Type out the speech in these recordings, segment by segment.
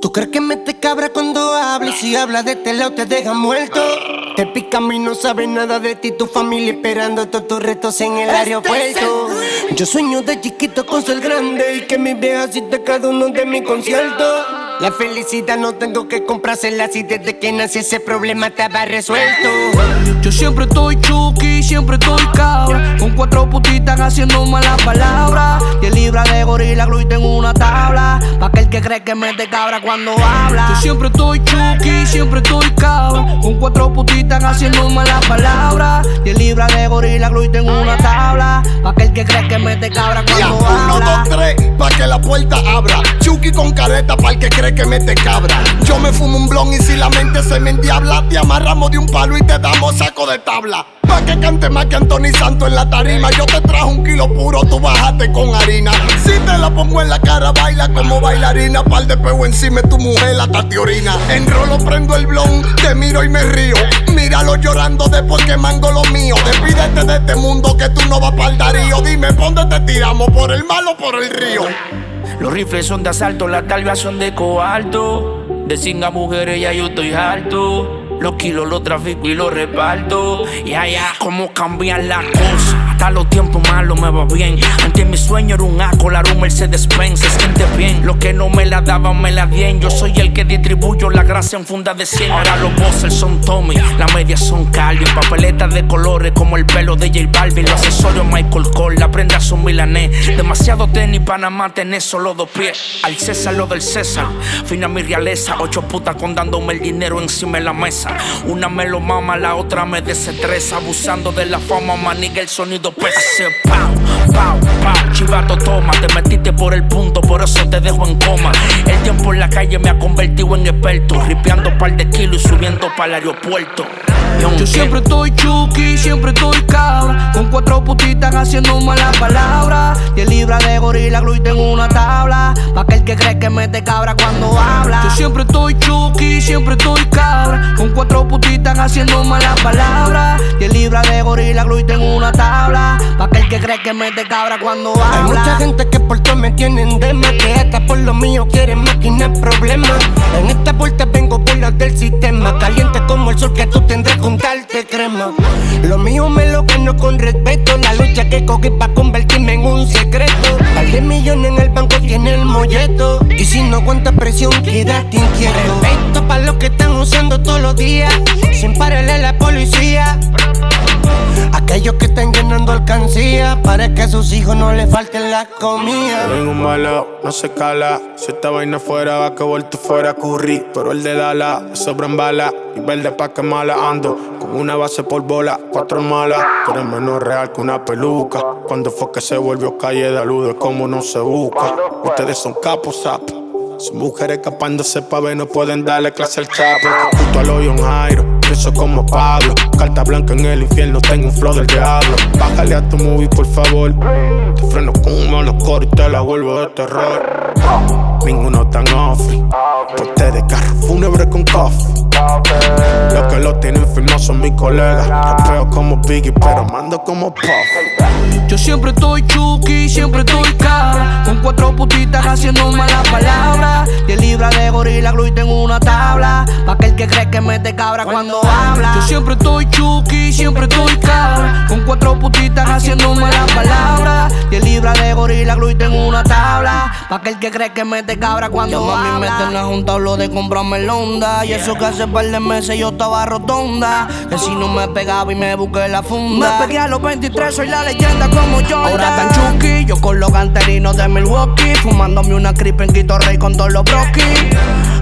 ¿Tú crees que mete cabra cuando hablas? Si habla de este lado te deja muerto. Te pica a mí, no sabe nada de ti, tu familia esperando todos tus retos en el aeropuerto. Yo sueño de chiquito con ser grande y que mi vieja te cada uno de mi concierto. La felicidad no tengo que comprársela si desde que nací ese problema estaba resuelto. Yo siempre estoy chuki, siempre estoy cuatro putitas haciendo malas palabras. Y el libra de gorila glue tengo una tabla. Pa' aquel que cree que mete cabra cuando habla. Yo siempre estoy chuki, siempre estoy cabra. Con cuatro putitas haciendo malas palabras. Y el libra de gorila glue tengo una tabla. Pa' aquel que cree que mete cabra cuando habla. Uno, dos, tres, pa' que la puerta abra. Chuki con careta pa' el que cree que mete cabra. Yo me fumo un blon y si la mente se me endiabla, te amarramos de un palo y te damos saco de tabla. Pa' que cante más que Anthony Santo en la tarima. Yo te trajo un kilo puro, tú bájate con harina. Si te la pongo en la cara, baila como bailarina. Par de peo encima de tu mujer, la orina. Enrolo, prendo el blon, te miro y me río. Míralo llorando después que mango lo mío. Despídete de este mundo que tú no vas para el darío. Dime, ¿dónde te tiramos? ¿Por el malo o por el río? Los rifles son de asalto, las talvas son de coalto. De cinga mujeres ya yo estoy alto. Los kilos los trafico y los reparto. Y allá, cómo cambian las cosas. Hasta los tiempos malos me va bien. Antes mi sueño era un Acolar, un Mercedes Benz. Se siente bien. Lo que no me la daban, me la dieron. Yo soy el que distribuyo la gracia en funda de 100. Ahora los bosses son Tommy, las medias son Cali. Papeletas de colores como el pelo de J Balvin. Los accesorios Michael Cole, la prenda son milanés. Demasiado tenis, Panamá, tenés solo dos pies. Al César lo del César. Fina mi realeza. Ocho putas con dándome el dinero encima de la mesa. Una me lo mama, la otra me desestresa. Abusando de la fama, maniga el sonido pesa. Pau, pau, pau. Chivato, toma. Te metiste por el punto, por eso te dejo en coma. El tiempo en la calle me ha convertido en experto. Ripeando par de kilos y subiendo para el aeropuerto. Yo siempre estoy chuki, siempre estoy cabra. Con cuatro putitas haciendo malas palabras. Y el libra de gorila glue tengo una tabla. Pa' aquel que cree que mete cabra cuando habla. Yo siempre estoy chuki, siempre estoy cuatro putitas haciendo malas palabras. Y el libra de gorila glue tengo una tabla. Pa' aquel que cree que mete cabra cuando habla. Hay mucha gente que por todo me tienen de que hasta por lo mío quieren máquinas problemas. En esta puerta vengo por las del sistema. Caliente como el sol que tú tendrás con darte crema. Lo mío me lo gano con respeto. Lucha que cogí para convertirme en un secreto. Al de millones en el banco tiene el molleto. Y si no aguanta presión, quédate inquieto. Respeto para los que están usando todos los días. Sin pararle la policía. Aquellos que están llenando alcancía para que a sus hijos no les falten la comida. Tengo un malo, no se cala. Si esta vaina fuera, va que vuelto fuera curry. Pero el de Dala, sobran bala. Y verde pa' que mala ando. Con una base por bola, cuatro malas. Pero menos real que una peluca. Cuando fue que se volvió calle de es como no se busca. Ustedes son capos, sapos. Son mujeres escapándose pa' ver, no pueden darle clase al chapo. Justo al hoyo en Jairo, preso como Pablo. Carta blanca en el infierno, tengo un flow del diablo. Bájale a tu movie, por favor. Te freno con un malo core y te la vuelvo de terror. Ninguno tan offrey. Ponte de carro fúnebre con coffee. Los que lo tienen firmado son mis colegas. Rapeo como Biggie, pero mando como Puff. Yo siempre estoy chuki, siempre estoy cabra. Con cuatro putitas haciendo malas palabras. Y el libra de gorila glue tengo una tabla. Pa' aquel que cree que mete cabra cuando habla. Yo siempre estoy chuki, siempre estoy cabra. Con cuatro putitas haciendo malas palabras. Y el libra de gorila glue tengo una tabla. Pa' aquel que cree que mete cabra cuando Yo, habla. mami, junta hablo de comprarme el onda. Y eso que hace par de meses yo estaba rotonda. Que si no me pegaba y me busqué la funda. Me pegué a los 23, soy la leyenda como yo. Ahora tan chuki, yo con los canterinos de Milwaukee. Fumándome una creep en Quito Rey con todos los broquis.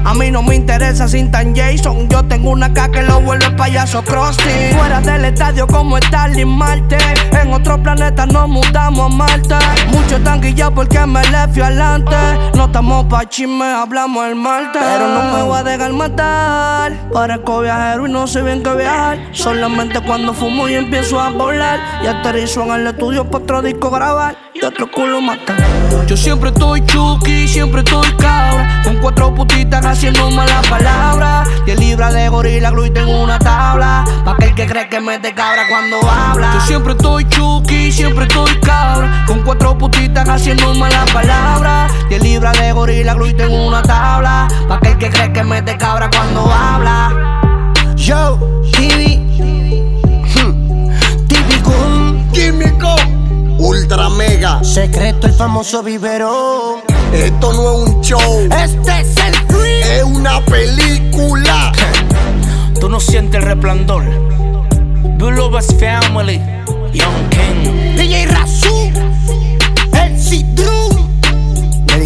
A mí no me interesa sin tan Jason. Yo tengo una K que lo vuelve payaso Krusty. Fuera del estadio como Starling Marte. En otro planeta nos mudamos a Marte. Mucho tan guillados porque me le fui adelante. No estamos pa' chisme, hablamos el Pero no me voy a dejar matar. Parezco viajero y no sé bien qué viajar. Solamente cuando fumo y empiezo a volar. Y aterrizo en el estudio para otro disco grabar. Y otro culo matar. Yo siempre estoy chuki, siempre estoy cabra. Con cuatro putitas haciendo malas palabras. El libras de gorila glue tengo una tabla. Pa' aquel que cree que mete cabra cuando habla. Yo siempre estoy chuki, siempre estoy cabra. Con cuatro putitas haciendo malas palabras. 10 libras de gorila glue y tengo una tabla. Pa' aquel que cree que mete cabra cuando habla. Yo, TV. Hmm. Típico. Químico, ultra mega. Secreto el famoso viverón. Esto no es un show, Este es el free. es una película. Tú no sientes el resplandor. Blue Lovers Family, Young King. DJ Razú.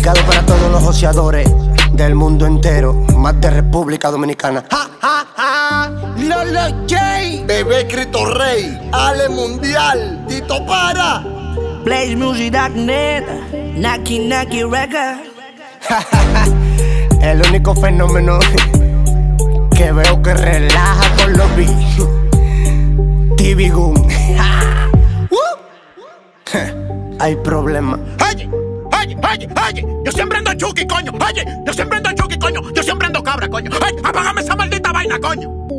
Dedicado para todos los joseadores del mundo entero, más de República Dominicana. Ja, ja, ja. Lolo J. Bebé Cristo Rey, Ale Mundial, Tito Para. BlazeMusic.net, Naki Naki Record. El único fenómeno que veo que relaja con los beats. TV Goon. Hay problema. Oye, oye, oye, oye, yo siempre ando chuki, coño. Oye, yo siempre ando chuki, coño. Yo siempre ando cabra, coño. Oye, apágame esa maldita vaina, coño.